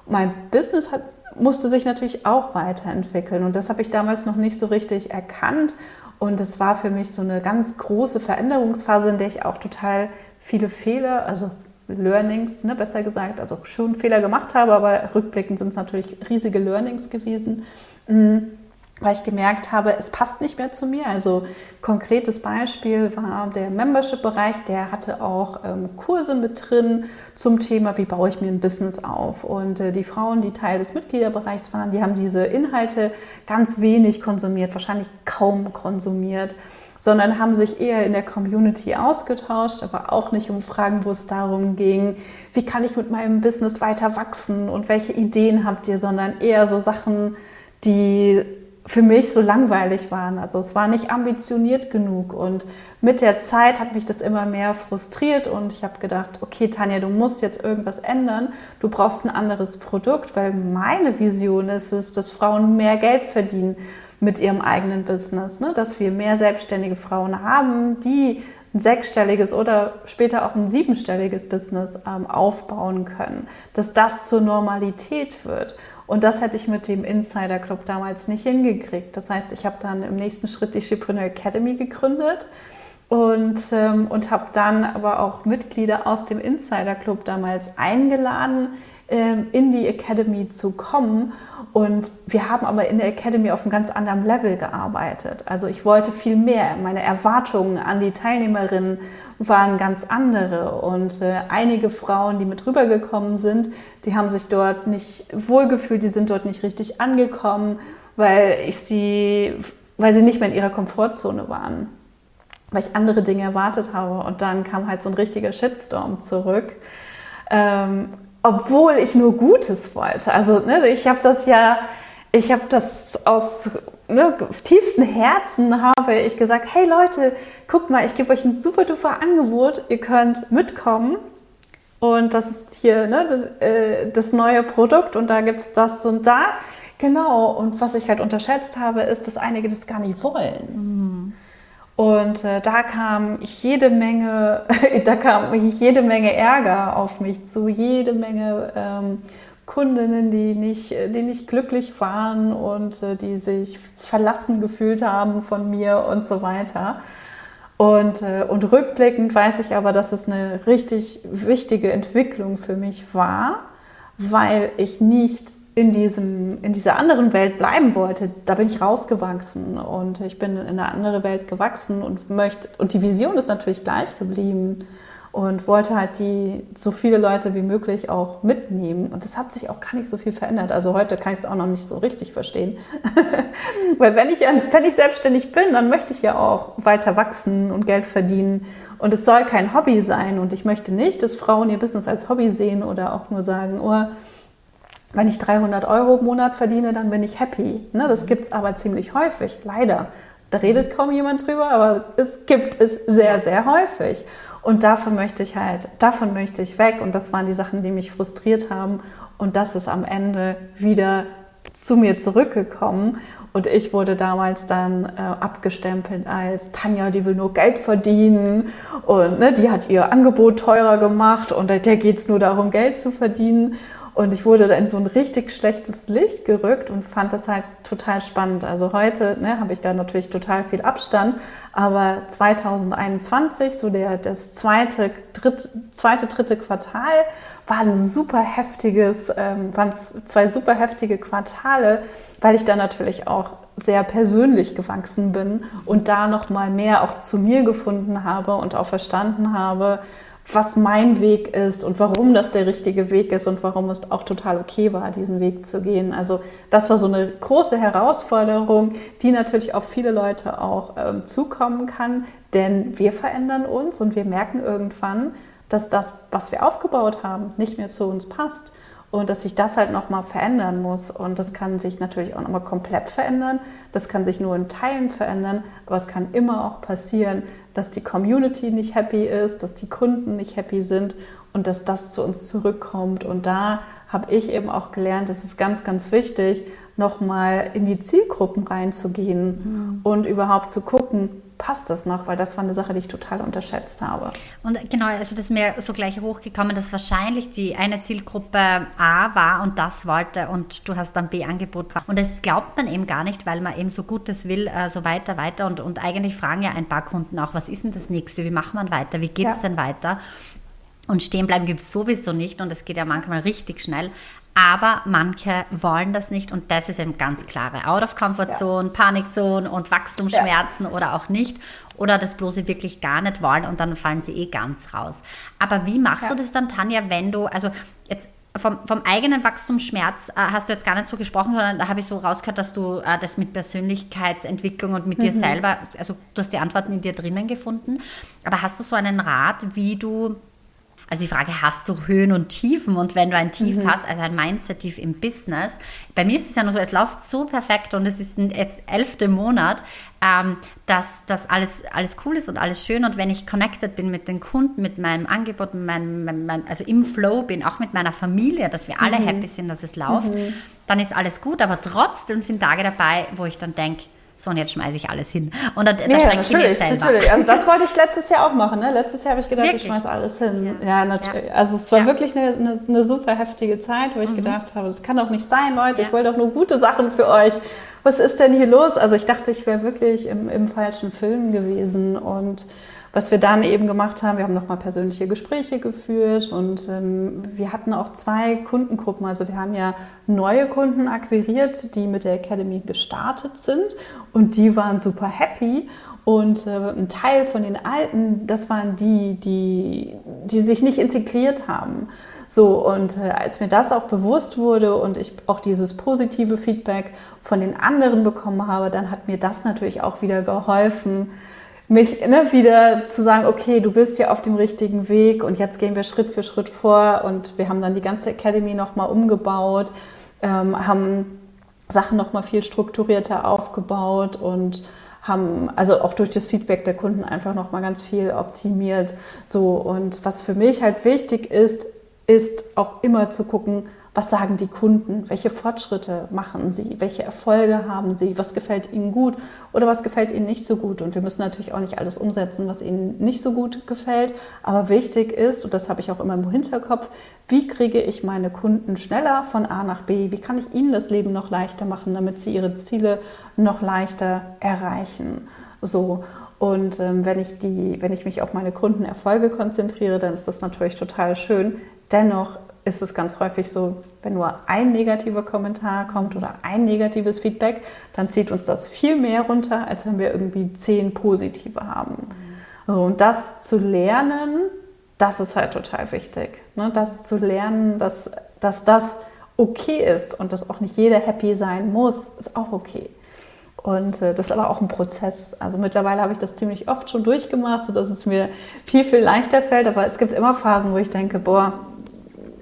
mein Business hat, musste sich natürlich auch weiterentwickeln. Und das habe ich damals noch nicht so richtig erkannt. Und es war für mich so eine ganz große Veränderungsphase, in der ich auch total viele Fehler, also Learnings, ne, besser gesagt, also schon Fehler gemacht habe, aber rückblickend sind es natürlich riesige Learnings gewesen. Mhm weil ich gemerkt habe, es passt nicht mehr zu mir. Also konkretes Beispiel war der Membership-Bereich, der hatte auch ähm, Kurse mit drin zum Thema, wie baue ich mir ein Business auf. Und äh, die Frauen, die Teil des Mitgliederbereichs waren, die haben diese Inhalte ganz wenig konsumiert, wahrscheinlich kaum konsumiert sondern haben sich eher in der Community ausgetauscht, aber auch nicht um Fragen, wo es darum ging, wie kann ich mit meinem Business weiter wachsen und welche Ideen habt ihr, sondern eher so Sachen, die für mich so langweilig waren. Also es war nicht ambitioniert genug und mit der Zeit hat mich das immer mehr frustriert und ich habe gedacht, okay Tanja, du musst jetzt irgendwas ändern. Du brauchst ein anderes Produkt, weil meine Vision ist es, dass Frauen mehr Geld verdienen mit ihrem eigenen Business, ne? dass wir mehr selbstständige Frauen haben, die ein sechsstelliges oder später auch ein siebenstelliges Business ähm, aufbauen können, dass das zur Normalität wird. Und das hätte ich mit dem Insider Club damals nicht hingekriegt. Das heißt, ich habe dann im nächsten Schritt die Shipreneur Academy gegründet und, ähm, und habe dann aber auch Mitglieder aus dem Insider Club damals eingeladen, in die Academy zu kommen. Und wir haben aber in der Academy auf einem ganz anderen Level gearbeitet. Also ich wollte viel mehr. Meine Erwartungen an die Teilnehmerinnen waren ganz andere. Und äh, einige Frauen, die mit rübergekommen sind, die haben sich dort nicht wohlgefühlt, die sind dort nicht richtig angekommen, weil ich sie, weil sie nicht mehr in ihrer Komfortzone waren. Weil ich andere Dinge erwartet habe. Und dann kam halt so ein richtiger Shitstorm zurück. Ähm, obwohl ich nur Gutes wollte. Also ne, ich habe das ja, ich habe das aus ne, tiefstem Herzen habe ich gesagt, hey Leute, guckt mal, ich gebe euch ein super duper Angebot, ihr könnt mitkommen und das ist hier ne, das, äh, neue Produkt und da gibt es das und da. Genau, und was ich halt unterschätzt habe, ist, dass einige das gar nicht wollen. Mhm. Und äh, da kam jede Menge, da kam jede Menge Ärger auf mich zu, jede Menge ähm, Kundinnen, die nicht, die nicht glücklich waren und äh, die sich verlassen gefühlt haben von mir und so weiter. Und, äh, und rückblickend weiß ich aber, dass es eine richtig wichtige Entwicklung für mich war, weil ich nicht in, diesem, in dieser anderen Welt bleiben wollte, da bin ich rausgewachsen und ich bin in eine andere Welt gewachsen und möchte, und die Vision ist natürlich gleich geblieben und wollte halt die, so viele Leute wie möglich auch mitnehmen. Und das hat sich auch gar nicht so viel verändert. Also heute kann ich es auch noch nicht so richtig verstehen. Weil wenn ich, wenn ich selbstständig bin, dann möchte ich ja auch weiter wachsen und Geld verdienen. Und es soll kein Hobby sein. Und ich möchte nicht, dass Frauen ihr Business als Hobby sehen oder auch nur sagen, oh, wenn ich 300 Euro im Monat verdiene, dann bin ich happy. Ne, das gibt es aber ziemlich häufig, leider. Da redet kaum jemand drüber, aber es gibt es sehr, sehr häufig. Und davon möchte ich halt, davon möchte ich weg. Und das waren die Sachen, die mich frustriert haben. Und das ist am Ende wieder zu mir zurückgekommen. Und ich wurde damals dann äh, abgestempelt als Tanja, die will nur Geld verdienen und ne, die hat ihr Angebot teurer gemacht und der geht es nur darum, Geld zu verdienen. Und ich wurde da in so ein richtig schlechtes Licht gerückt und fand das halt total spannend. Also heute ne, habe ich da natürlich total viel Abstand, aber 2021, so der, das zweite, dritte, zweite, dritte Quartal, war ein super heftiges, ähm, waren zwei super heftige Quartale, weil ich da natürlich auch sehr persönlich gewachsen bin und da noch mal mehr auch zu mir gefunden habe und auch verstanden habe, was mein Weg ist und warum das der richtige Weg ist und warum es auch total okay war, diesen Weg zu gehen. Also das war so eine große Herausforderung, die natürlich auf viele Leute auch ähm, zukommen kann, denn wir verändern uns und wir merken irgendwann, dass das, was wir aufgebaut haben, nicht mehr zu uns passt und dass sich das halt nochmal verändern muss. Und das kann sich natürlich auch nochmal komplett verändern. Das kann sich nur in Teilen verändern, aber es kann immer auch passieren, dass die Community nicht happy ist, dass die Kunden nicht happy sind und dass das zu uns zurückkommt. Und da habe ich eben auch gelernt, es ist ganz, ganz wichtig, nochmal in die Zielgruppen reinzugehen mhm. und überhaupt zu gucken, passt das noch? Weil das war eine Sache, die ich total unterschätzt habe. Und genau, also das ist mir so gleich hochgekommen, dass wahrscheinlich die eine Zielgruppe A war und das wollte und du hast dann B Angebot. Und das glaubt man eben gar nicht, weil man eben so Gutes will, äh, so weiter, weiter. Und, und eigentlich fragen ja ein paar Kunden auch, was ist denn das nächste? Wie macht man weiter? Wie geht es ja. denn weiter? Und stehen bleiben gibt es sowieso nicht und es geht ja manchmal richtig schnell. Aber manche wollen das nicht und das ist eben ganz klare Out of Comfort Zone, ja. Panikzone und Wachstumsschmerzen ja. oder auch nicht. Oder das bloße wirklich gar nicht wollen und dann fallen sie eh ganz raus. Aber wie machst ja. du das dann, Tanja, wenn du, also jetzt vom, vom eigenen Wachstumsschmerz äh, hast du jetzt gar nicht so gesprochen, sondern da habe ich so rausgehört, dass du äh, das mit Persönlichkeitsentwicklung und mit mhm. dir selber, also du hast die Antworten in dir drinnen gefunden. Aber hast du so einen Rat, wie du also die Frage, hast du Höhen und Tiefen? Und wenn du ein Tief mhm. hast, also ein Mindset-Tief im Business, bei mir ist es ja nur so, es läuft so perfekt und es ist jetzt elfte Monat, ähm, dass das alles, alles cool ist und alles schön. Und wenn ich connected bin mit den Kunden, mit meinem Angebot, mit meinem, mein, also im Flow bin, auch mit meiner Familie, dass wir alle mhm. happy sind, dass es läuft, mhm. dann ist alles gut. Aber trotzdem sind Tage dabei, wo ich dann denke, so und jetzt schmeiße ich alles hin. Und da, da ja, schränke ich mich selber. Natürlich. Also das wollte ich letztes Jahr auch machen. Ne? Letztes Jahr habe ich gedacht, wirklich? ich schmeiße alles hin. Ja, ja natürlich. Ja. Also es war wirklich eine, eine, eine, super heftige Zeit, wo ich mhm. gedacht habe, das kann doch nicht sein, Leute. Ich wollte doch nur gute Sachen für euch. Was ist denn hier los? Also ich dachte, ich wäre wirklich im, im falschen Film gewesen und was wir dann eben gemacht haben, wir haben nochmal persönliche Gespräche geführt und ähm, wir hatten auch zwei Kundengruppen. Also wir haben ja neue Kunden akquiriert, die mit der Academy gestartet sind und die waren super happy. Und äh, ein Teil von den Alten, das waren die, die, die sich nicht integriert haben. So, und äh, als mir das auch bewusst wurde und ich auch dieses positive Feedback von den anderen bekommen habe, dann hat mir das natürlich auch wieder geholfen, mich ne, wieder zu sagen, okay, du bist ja auf dem richtigen Weg und jetzt gehen wir Schritt für Schritt vor und wir haben dann die ganze Academy nochmal umgebaut, ähm, haben Sachen nochmal viel strukturierter aufgebaut und haben also auch durch das Feedback der Kunden einfach nochmal ganz viel optimiert. So und was für mich halt wichtig ist, ist auch immer zu gucken, was sagen die Kunden? Welche Fortschritte machen sie? Welche Erfolge haben sie? Was gefällt ihnen gut oder was gefällt ihnen nicht so gut? Und wir müssen natürlich auch nicht alles umsetzen, was ihnen nicht so gut gefällt. Aber wichtig ist, und das habe ich auch immer im Hinterkopf, wie kriege ich meine Kunden schneller von A nach B? Wie kann ich ihnen das Leben noch leichter machen, damit sie ihre Ziele noch leichter erreichen? So. Und ähm, wenn, ich die, wenn ich mich auf meine Kundenerfolge konzentriere, dann ist das natürlich total schön. Dennoch ist es ganz häufig so, wenn nur ein negativer Kommentar kommt oder ein negatives Feedback, dann zieht uns das viel mehr runter, als wenn wir irgendwie zehn positive haben. Und das zu lernen, das ist halt total wichtig. Ne? Das zu lernen, dass, dass das okay ist und dass auch nicht jeder happy sein muss, ist auch okay. Und äh, das ist aber auch ein Prozess. Also mittlerweile habe ich das ziemlich oft schon durchgemacht, sodass es mir viel, viel leichter fällt. Aber es gibt immer Phasen, wo ich denke, boah,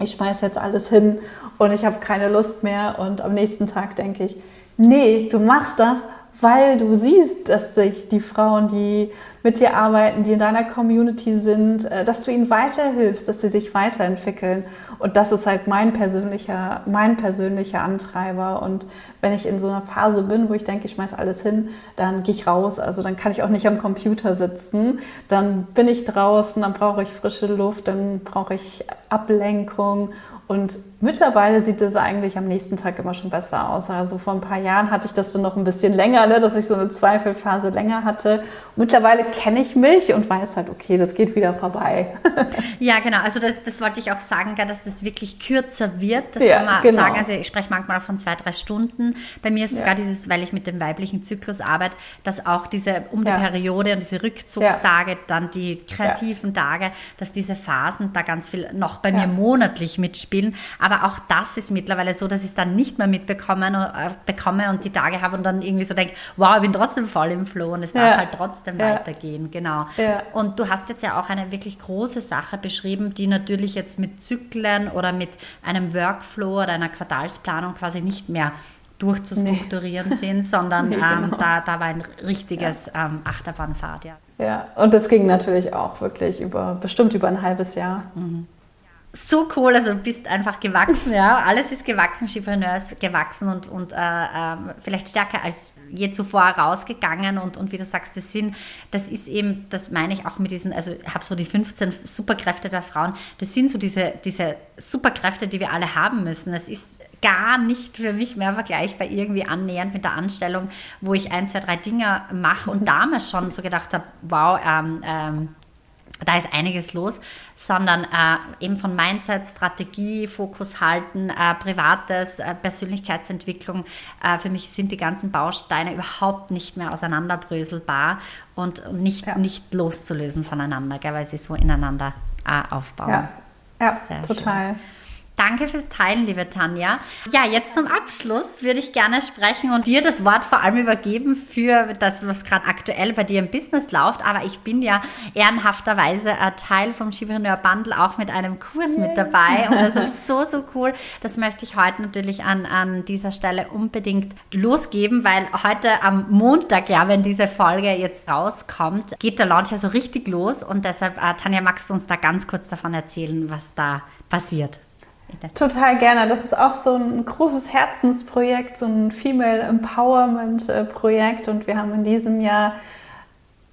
ich schmeiße jetzt alles hin und ich habe keine Lust mehr. Und am nächsten Tag denke ich, nee, du machst das, weil du siehst, dass sich die Frauen, die mit dir arbeiten, die in deiner Community sind, äh, dass du ihnen weiterhilfst, dass sie sich weiterentwickeln. Und das ist halt mein persönlicher, mein persönlicher Antreiber. Und wenn ich in so einer Phase bin, wo ich denke, ich schmeiß alles hin, dann gehe ich raus. Also dann kann ich auch nicht am Computer sitzen. Dann bin ich draußen, dann brauche ich frische Luft, dann brauche ich Ablenkung. Und mittlerweile sieht es eigentlich am nächsten Tag immer schon besser aus. Also vor ein paar Jahren hatte ich das dann noch ein bisschen länger, ne, dass ich so eine Zweifelphase länger hatte. mittlerweile kenne ich mich und weiß halt, okay, das geht wieder vorbei. ja, genau. Also das, das, wollte ich auch sagen, dass das wirklich kürzer wird. Das ja, kann man genau. sagen. Also ich spreche manchmal von zwei, drei Stunden. Bei mir ist ja. sogar dieses, weil ich mit dem weiblichen Zyklus arbeite, dass auch diese um die ja. Periode und diese Rückzugstage, dann die kreativen Tage, dass diese Phasen da ganz viel noch bei mir monatlich mitspielen. Aber auch das ist mittlerweile so, dass ich es dann nicht mehr mitbekommen äh, bekomme und die Tage habe und dann irgendwie so denke, wow, ich bin trotzdem voll im Flow und es darf halt trotzdem weitergehen. Genau. Und du hast jetzt ja auch eine wirklich große Sache beschrieben, die natürlich jetzt mit Zyklen oder mit einem Workflow oder einer Quartalsplanung quasi nicht mehr durchzustrukturieren nee. sind, sondern nee, genau. ähm, da, da war ein richtiges ja. ähm, Achterbahnfahrt. Ja. ja, und das ging natürlich auch wirklich über, bestimmt über ein halbes Jahr. Mhm so cool, also du bist einfach gewachsen, ja, alles ist gewachsen, Chipreneur ist gewachsen und, und äh, äh, vielleicht stärker als je zuvor rausgegangen und, und wie du sagst, das sind, das ist eben, das meine ich auch mit diesen, also ich habe so die 15 Superkräfte der Frauen, das sind so diese, diese Superkräfte, die wir alle haben müssen. Es ist gar nicht für mich mehr vergleichbar irgendwie annähernd mit der Anstellung, wo ich ein, zwei, drei Dinge mache und damals schon so gedacht habe, wow, ähm, ähm, da ist einiges los, sondern äh, eben von Mindset, Strategie, Fokus halten, äh, Privates, äh, Persönlichkeitsentwicklung. Äh, für mich sind die ganzen Bausteine überhaupt nicht mehr auseinanderbröselbar und nicht, ja. nicht loszulösen voneinander, gell, weil sie so ineinander äh, aufbauen. Ja, ja total. Schön. Danke fürs Teilen, liebe Tanja. Ja, jetzt zum Abschluss würde ich gerne sprechen und dir das Wort vor allem übergeben für das, was gerade aktuell bei dir im Business läuft. Aber ich bin ja ehrenhafterweise Teil vom Chipreneur Bundle auch mit einem Kurs mit dabei. Und das ist so, so cool. Das möchte ich heute natürlich an, an dieser Stelle unbedingt losgeben, weil heute am Montag, ja, wenn diese Folge jetzt rauskommt, geht der Launch ja so richtig los. Und deshalb, äh, Tanja, magst du uns da ganz kurz davon erzählen, was da passiert? Total gerne. Das ist auch so ein großes Herzensprojekt, so ein Female Empowerment äh, Projekt. Und wir haben in diesem Jahr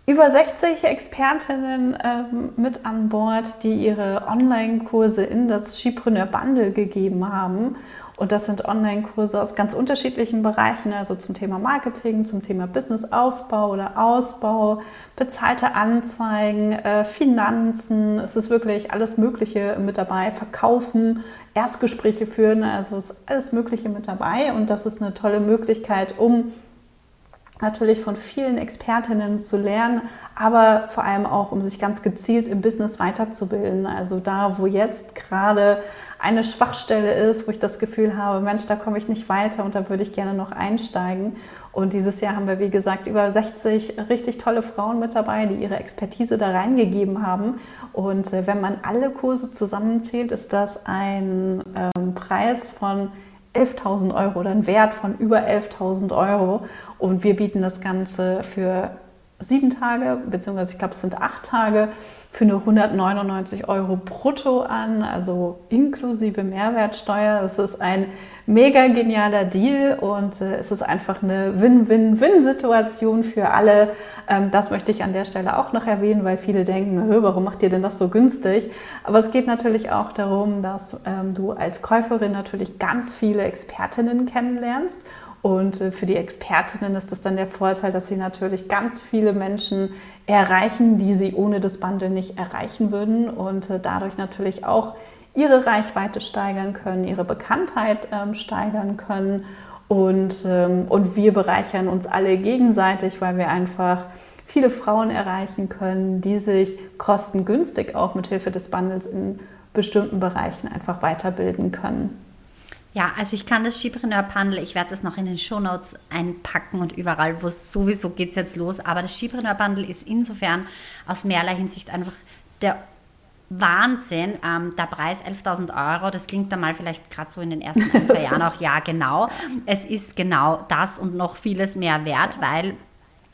über 60 Expertinnen ähm, mit an Bord, die ihre Online-Kurse in das Skipreneur Bundle gegeben haben. Und das sind Online-Kurse aus ganz unterschiedlichen Bereichen, also zum Thema Marketing, zum Thema Businessaufbau oder Ausbau, bezahlte Anzeigen, äh, Finanzen. Es ist wirklich alles Mögliche mit dabei. Verkaufen, Erstgespräche führen, also ist alles Mögliche mit dabei. Und das ist eine tolle Möglichkeit, um natürlich von vielen Expertinnen zu lernen, aber vor allem auch, um sich ganz gezielt im Business weiterzubilden. Also da, wo jetzt gerade eine Schwachstelle ist, wo ich das Gefühl habe, Mensch, da komme ich nicht weiter und da würde ich gerne noch einsteigen. Und dieses Jahr haben wir, wie gesagt, über 60 richtig tolle Frauen mit dabei, die ihre Expertise da reingegeben haben. Und äh, wenn man alle Kurse zusammenzählt, ist das ein ähm, Preis von 11.000 Euro oder ein Wert von über 11.000 Euro. Und wir bieten das Ganze für sieben Tage, beziehungsweise ich glaube, es sind acht Tage für nur 199 Euro brutto an, also inklusive Mehrwertsteuer. Es ist ein mega genialer Deal und äh, es ist einfach eine Win-Win-Win-Situation für alle. Ähm, das möchte ich an der Stelle auch noch erwähnen, weil viele denken, warum macht ihr denn das so günstig? Aber es geht natürlich auch darum, dass ähm, du als Käuferin natürlich ganz viele Expertinnen kennenlernst und äh, für die Expertinnen ist das dann der Vorteil, dass sie natürlich ganz viele Menschen erreichen, die sie ohne das Bundle nicht erreichen würden und äh, dadurch natürlich auch ihre Reichweite steigern können, ihre Bekanntheit ähm, steigern können. Und, ähm, und wir bereichern uns alle gegenseitig, weil wir einfach viele Frauen erreichen können, die sich kostengünstig auch mit Hilfe des Bundles in bestimmten Bereichen einfach weiterbilden können. Ja, also ich kann das Skipreneur Bundle, ich werde das noch in den Shownotes einpacken und überall, wo es sowieso geht es jetzt los. Aber das Skipreneur Bundle ist insofern aus mehrerlei Hinsicht einfach der Wahnsinn. Ähm, der Preis 11.000 Euro, das klingt dann mal vielleicht gerade so in den ersten ein, zwei Jahren auch, ja genau. Es ist genau das und noch vieles mehr wert, weil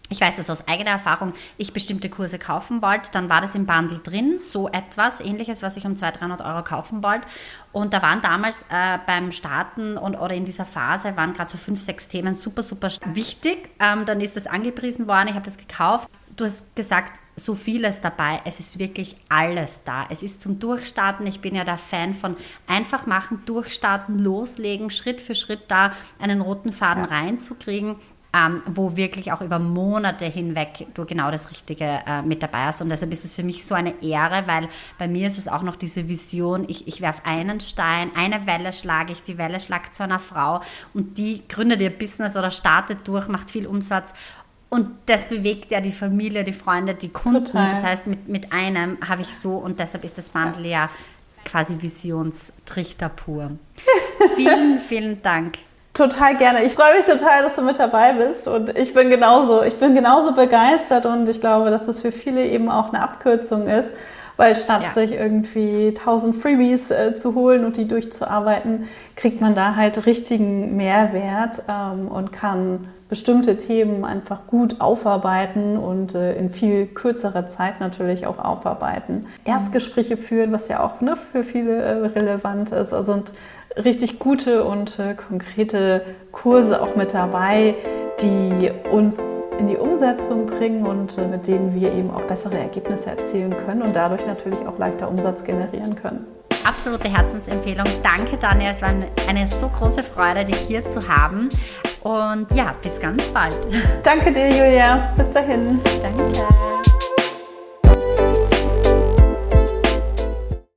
ich weiß das aus eigener Erfahrung, ich bestimmte Kurse kaufen wollte, dann war das im Bundle drin, so etwas ähnliches, was ich um 200, 300 Euro kaufen wollte. Und da waren damals äh, beim Starten und oder in dieser Phase waren gerade so fünf, sechs Themen super, super wichtig. Ähm, dann ist das angepriesen worden, ich habe das gekauft. Du hast gesagt, so vieles dabei. Es ist wirklich alles da. Es ist zum Durchstarten. Ich bin ja der Fan von einfach machen, durchstarten, loslegen, Schritt für Schritt da einen roten Faden ja. reinzukriegen ähm, wo wirklich auch über Monate hinweg du genau das Richtige äh, mit dabei hast. Und deshalb ist es für mich so eine Ehre, weil bei mir ist es auch noch diese Vision, ich, ich werfe einen Stein, eine Welle schlage ich, die Welle schlagt zu einer Frau und die gründet ihr Business oder startet durch, macht viel Umsatz und das bewegt ja die Familie, die Freunde, die Kunden. Total. Das heißt, mit, mit einem habe ich so und deshalb ist das Bundle ja quasi Visionstrichter pur. vielen, vielen Dank. Total gerne. Ich freue mich total, dass du mit dabei bist und ich bin genauso, ich bin genauso begeistert und ich glaube, dass das für viele eben auch eine Abkürzung ist, weil statt ja. sich irgendwie tausend Freebies äh, zu holen und die durchzuarbeiten, kriegt man da halt richtigen Mehrwert ähm, und kann bestimmte Themen einfach gut aufarbeiten und äh, in viel kürzerer Zeit natürlich auch aufarbeiten. Erstgespräche führen, was ja auch ne, für viele äh, relevant ist. Also und richtig gute und äh, konkrete Kurse auch mit dabei, die uns in die Umsetzung bringen und äh, mit denen wir eben auch bessere Ergebnisse erzielen können und dadurch natürlich auch leichter Umsatz generieren können. Absolute Herzensempfehlung. Danke, Daniel. Es war eine so große Freude, dich hier zu haben. Und ja, bis ganz bald. Danke dir, Julia. Bis dahin. Danke.